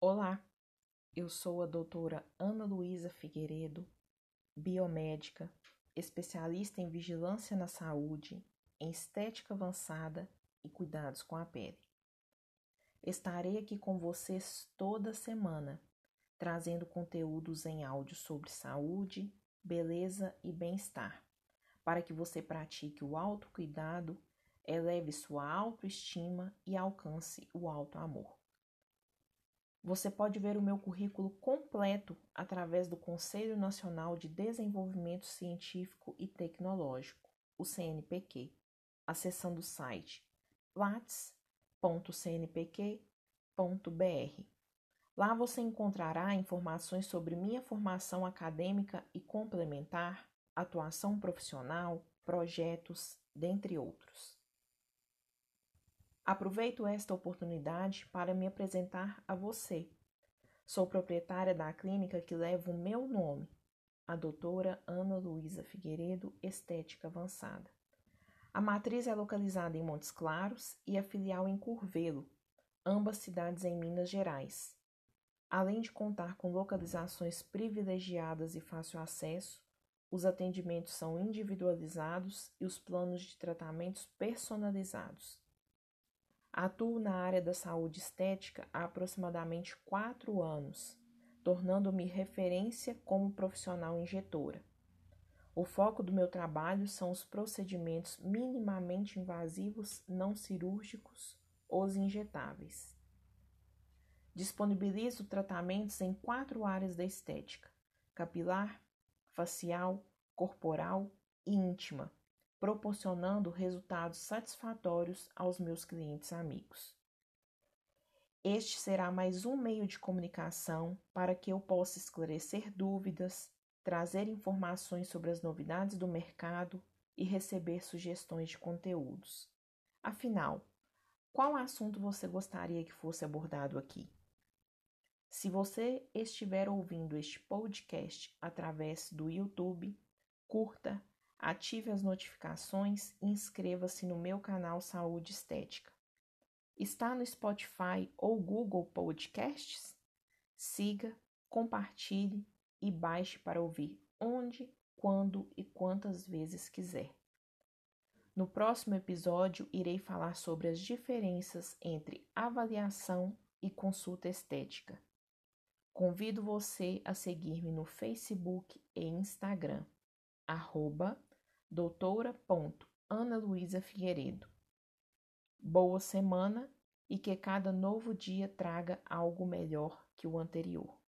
Olá, eu sou a doutora Ana Luísa Figueiredo, biomédica, especialista em vigilância na saúde, em estética avançada e cuidados com a pele. Estarei aqui com vocês toda semana, trazendo conteúdos em áudio sobre saúde, beleza e bem-estar, para que você pratique o autocuidado, eleve sua autoestima e alcance o alto amor. Você pode ver o meu currículo completo através do Conselho Nacional de Desenvolvimento Científico e Tecnológico, o CNPq, acessando o site plats.cnpq.br. Lá você encontrará informações sobre minha formação acadêmica e complementar, atuação profissional, projetos, dentre outros. Aproveito esta oportunidade para me apresentar a você. Sou proprietária da clínica que leva o meu nome, a doutora Ana Luísa Figueiredo Estética Avançada. A matriz é localizada em Montes Claros e a filial em Curvelo, ambas cidades em Minas Gerais. Além de contar com localizações privilegiadas e fácil acesso, os atendimentos são individualizados e os planos de tratamentos personalizados. Atuo na área da saúde estética há aproximadamente quatro anos, tornando-me referência como profissional injetora. O foco do meu trabalho são os procedimentos minimamente invasivos não cirúrgicos, os injetáveis. Disponibilizo tratamentos em quatro áreas da estética: capilar, facial, corporal e íntima proporcionando resultados satisfatórios aos meus clientes amigos. Este será mais um meio de comunicação para que eu possa esclarecer dúvidas, trazer informações sobre as novidades do mercado e receber sugestões de conteúdos. Afinal, qual assunto você gostaria que fosse abordado aqui? Se você estiver ouvindo este podcast através do YouTube, curta, ative as notificações e inscreva-se no meu canal Saúde Estética. Está no Spotify ou Google Podcasts? Siga, compartilhe e baixe para ouvir onde, quando e quantas vezes quiser. No próximo episódio, irei falar sobre as diferenças entre avaliação e consulta estética. Convido você a seguir-me no Facebook e Instagram, arroba doutora.ana Luísa Figueiredo. Boa semana e que cada novo dia traga algo melhor que o anterior.